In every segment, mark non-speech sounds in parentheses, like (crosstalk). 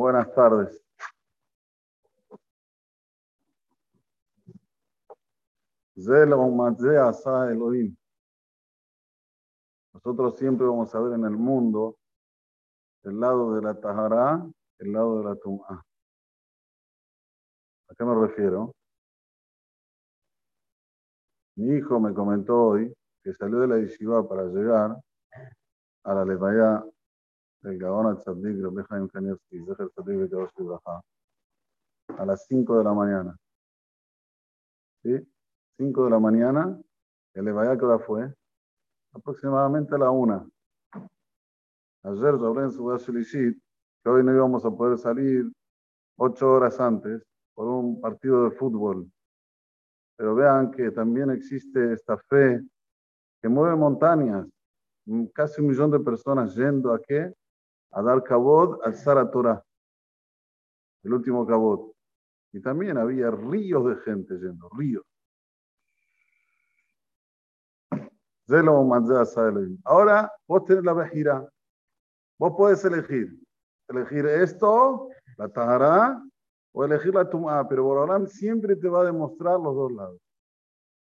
Buenas tardes. Nosotros siempre vamos a ver en el mundo el lado de la Tahara, el lado de la Tum'a. ¿A qué me refiero? Mi hijo me comentó hoy que salió de la yeshiva para llegar a la levaya del Gaon Tzadik, Rabbi Kanievski, Zecher Tzadik Baja, a las 5 de la mañana. ¿Sí? 5 de la mañana, el que hora fue, aproximadamente a la 1. Ayer hablé en su Shilishit que hoy no íbamos a poder salir 8 horas antes por un partido de fútbol. Pero vean que también existe esta fe que mueve montañas. Casi un millón de personas yendo a qué? A dar cabot al Sara Torah. El último cabot. Y también había ríos de gente yendo, ríos. Ahora vos tenés la vejira. Vos podés elegir. Elegir esto, la tahara, o elegir la tum'a. Pero Borolam siempre te va a demostrar los dos lados.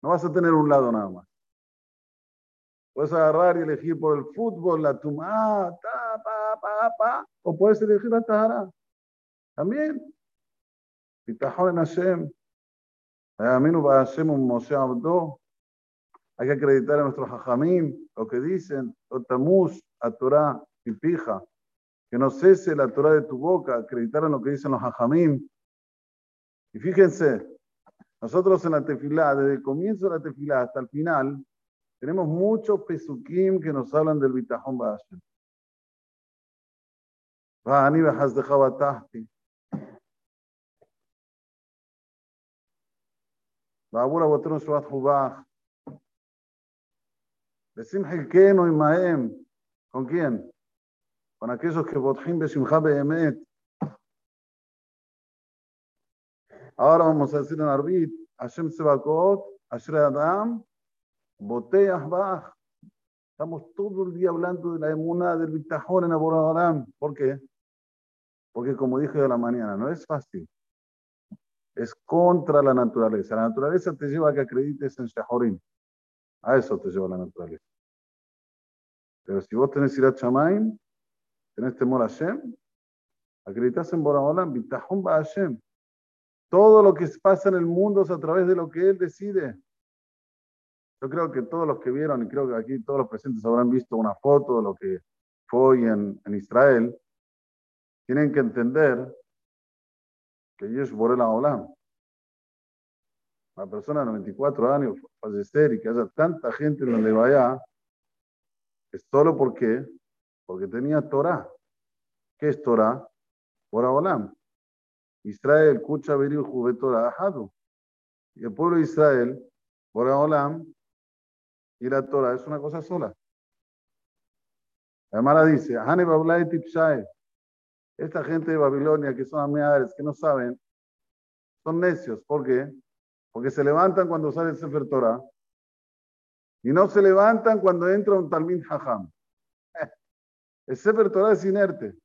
No vas a tener un lado nada más. Puedes agarrar y elegir por el fútbol la tumá, ta, pa, pa, pa, o puedes elegir la tahara. También. Bitajón en Hashem. Aminu ba Hashem un Moshe Abdo. Hay que acreditar a nuestros hajamim, lo que dicen, Otamus, a Torah y pija. Que no cese la Torah de tu boca, acreditar en lo que dicen los hajamim. Y fíjense, nosotros en la tefilá, desde el comienzo de la tefilá hasta el final, tenemos muchos pesukim que nos hablan del bitajón Ba'ashem. ואני בחסדך בטחתי. בעבור אבותינו שורת חובך. ושים חלקנו עמהם. ¿Con quién? Con aquellos que botjim בשמך באמת. Ahora vamos a decir en Arbit, Hashem Sebakot, Asher Adam, Boteas Bach. Estamos todo el día hablando de la emuná del bitajón en Aboradarán. ¿Por qué? Porque como dije de la mañana, no es fácil. Es contra la naturaleza. La naturaleza te lleva a que acredites en Shahorim. A eso te lleva la naturaleza. Pero si vos tenés ir a Chamaim, tenés temor a Hashem, acreditas en Boraholam, bitajón va Hashem. Todo lo que pasa en el mundo es a través de lo que Él decide. Yo creo que todos los que vieron, y creo que aquí todos los presentes habrán visto una foto de lo que fue en, en Israel, tienen que entender que Yesh Borela Olam, una persona de 94 años fallecer y que haya tanta gente en donde vaya, es solo porque, porque tenía Torah. ¿Qué es Torah? Bora Olam. Israel, Kucha, Beri, Torah, Ahadu. Y el pueblo de Israel, Bora Olam, y la Torah es una cosa sola. La Mara dice, esta gente de Babilonia que son ameares, que no saben, son necios. ¿Por qué? Porque se levantan cuando sale el Sefer Torah y no se levantan cuando entra un Talmud Hajam. (laughs) El Sefer Torah es inerte.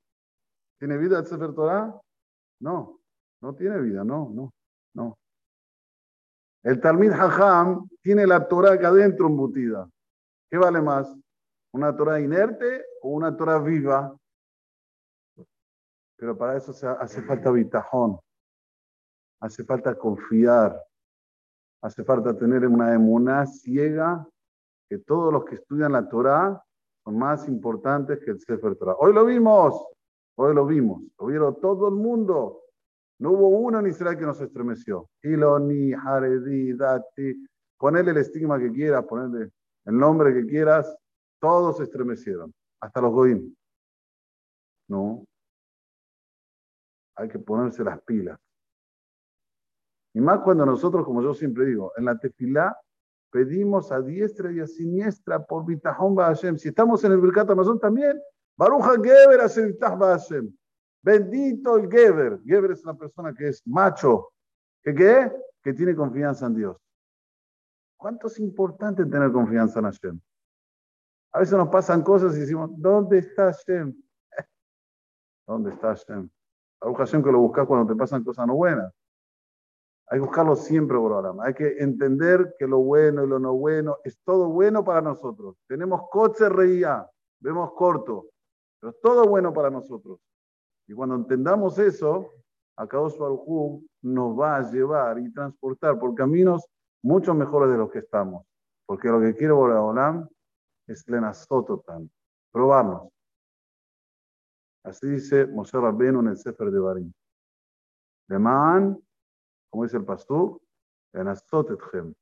¿Tiene vida el Sefer Torah? No, no tiene vida, no, no, no. El Talmud Hajam tiene la Torah acá adentro embutida. ¿Qué vale más? ¿Una Torah inerte o una Torah viva? Pero para eso hace falta bitajón, hace falta confiar, hace falta tener una emuná ciega que todos los que estudian la Torah son más importantes que el Sefer Torah. Hoy lo vimos, hoy lo vimos, lo vieron todo el mundo. No hubo uno en Israel que nos estremeció. Iloni, Haredi, Dati, ponele el estigma que quieras, ponele el nombre que quieras, todos se estremecieron, hasta los Goim. No. Hay que ponerse las pilas. Y más cuando nosotros, como yo siempre digo, en la tefilá pedimos a diestra y a siniestra por Bitajón Hashem. Si estamos en el Birkat Amazon también, Baruja Geber Hashem. Bendito el Geber. Geber es una persona que es macho. ¿Que qué? Que tiene confianza en Dios. ¿Cuánto es importante tener confianza en Hashem? A veces nos pasan cosas y decimos, ¿dónde está Hashem? (laughs) ¿Dónde está Hashem? Baruch Hashem que lo buscas cuando te pasan cosas no buenas. Hay que buscarlo siempre, Borolam. Hay que entender que lo bueno y lo no bueno es todo bueno para nosotros. Tenemos coche reía, vemos corto, pero es todo bueno para nosotros. Y cuando entendamos eso, Akadosh Baruj nos va a llevar y transportar por caminos mucho mejores de los que estamos. Porque lo que quiere Borolam es Lenasototan, probarnos. Así dice Moshe Rabbeinu en el Sefer de Barim. man como dice el pastor, Lenasotetchem.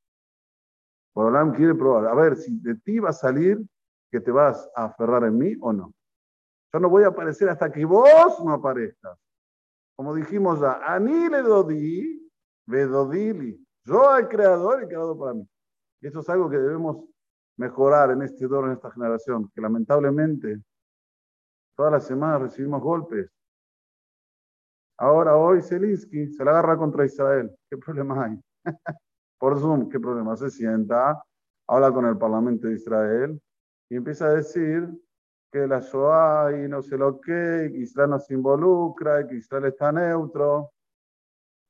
Borolam quiere probar. A ver, si de ti va a salir que te vas a aferrar en mí o no. Yo no voy a aparecer hasta que vos no aparezcas. Como dijimos ya, Ani le dodí, vedodili. Yo el creador, he creado para mí. Y eso es algo que debemos mejorar en este dor, en esta generación, que lamentablemente todas las semanas recibimos golpes. Ahora hoy Zelinsky se la agarra contra Israel. ¿Qué problema hay? (laughs) Por Zoom, ¿qué problema? Se sienta, habla con el Parlamento de Israel y empieza a decir que la Shoah y no sé lo que, que Israel no se involucra, que Israel está neutro.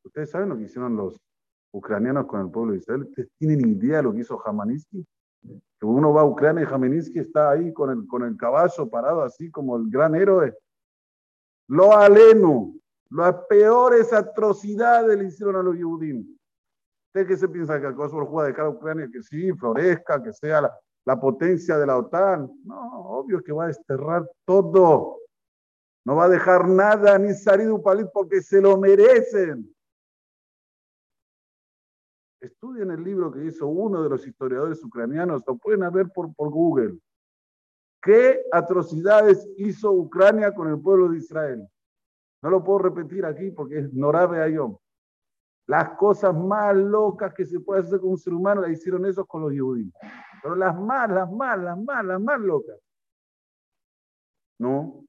¿Ustedes saben lo que hicieron los ucranianos con el pueblo de Israel? ¿Ustedes tienen idea de lo que hizo Jamaninsky? Que uno va a Ucrania y Jamaninsky está ahí con el, con el caballo parado así como el gran héroe. Lo aleno, las peores atrocidades le hicieron a los Yehudim. ¿Usted qué se piensa que el por juega de cara a Ucrania? Que sí, florezca, que sea la, la potencia de la OTAN. No, obvio que va a desterrar todo. No va a dejar nada ni salir un palit porque se lo merecen. Estudien el libro que hizo uno de los historiadores ucranianos, lo pueden ver por, por Google. ¿Qué atrocidades hizo Ucrania con el pueblo de Israel? No lo puedo repetir aquí porque es Norabe Ayom. Las cosas más locas que se puede hacer con un ser humano las hicieron esos con los judíos. Pero las más, las más, las más, las más locas. ¿No?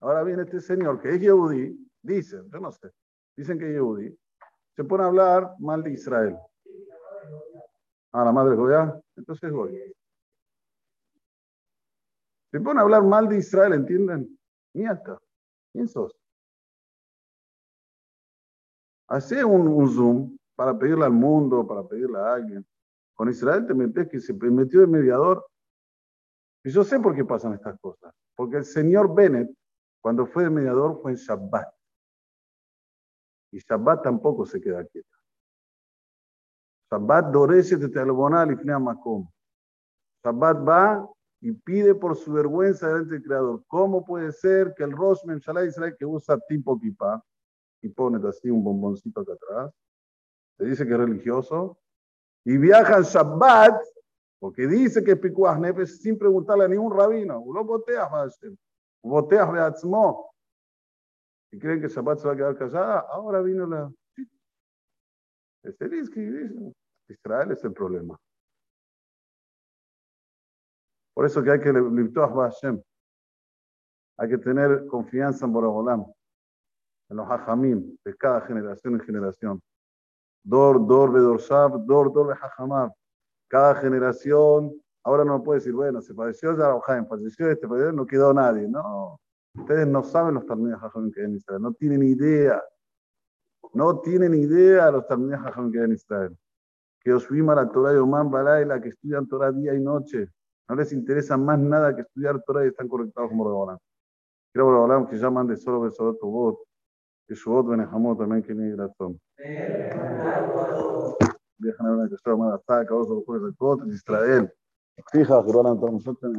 Ahora viene este señor que es Yehudi, dicen, yo no sé, dicen que es Yehudi, se pone a hablar mal de Israel. Ah, la madre Goya, entonces voy. Se pone a hablar mal de Israel, ¿entienden? Mierda. ¿Quién sos? Hace un, un, zoom para pedirle al mundo, para pedirle a alguien. Con Israel te metes que se metió de mediador. Y yo sé por qué pasan estas cosas. Porque el señor Bennett, cuando fue de mediador, fue en Shabbat. Y Shabbat tampoco se queda quieto. Shabbat dorece te talbonal y Makom. Shabbat va y pide por su vergüenza delante del Creador. ¿Cómo puede ser que el Rosh Memshalá Israel que usa tipo kippah y pone así un bomboncito acá atrás, se dice que es religioso, y viaja en Shabbat, porque dice que es Pikuach Nefesh sin preguntarle a ningún rabino, lo boteas Hashem, boteas Beatzmo, y creen que Shabbat se va a quedar callada, ahora vino la... Este dice, Israel es el problema. Por eso que hay que Hay que tener confianza en Borobolam, en los hajamim de cada generación en generación. Dor, dor, bedorshav, dor, dor, hajamab. Cada generación, ahora no puede decir, bueno, se padeció ya Jaime, falleció este, no quedó nadie. No, ustedes no saben los de hajamim que hay en Israel, no tienen idea. No tienen idea los de hajamim que hay en Israel. Que os a la Torah y Oman la que estudian Torah día y noche no les interesa más nada que estudiar Torah y están conectados como Boreolam. Quiero Boreolam que ya mande solo Besodot tu voz, que su voz Benejamot también que ni razón. Viajan a una que está más ataca, otros los jueces de Cot, Israel. Fija, que lo harán todos nosotros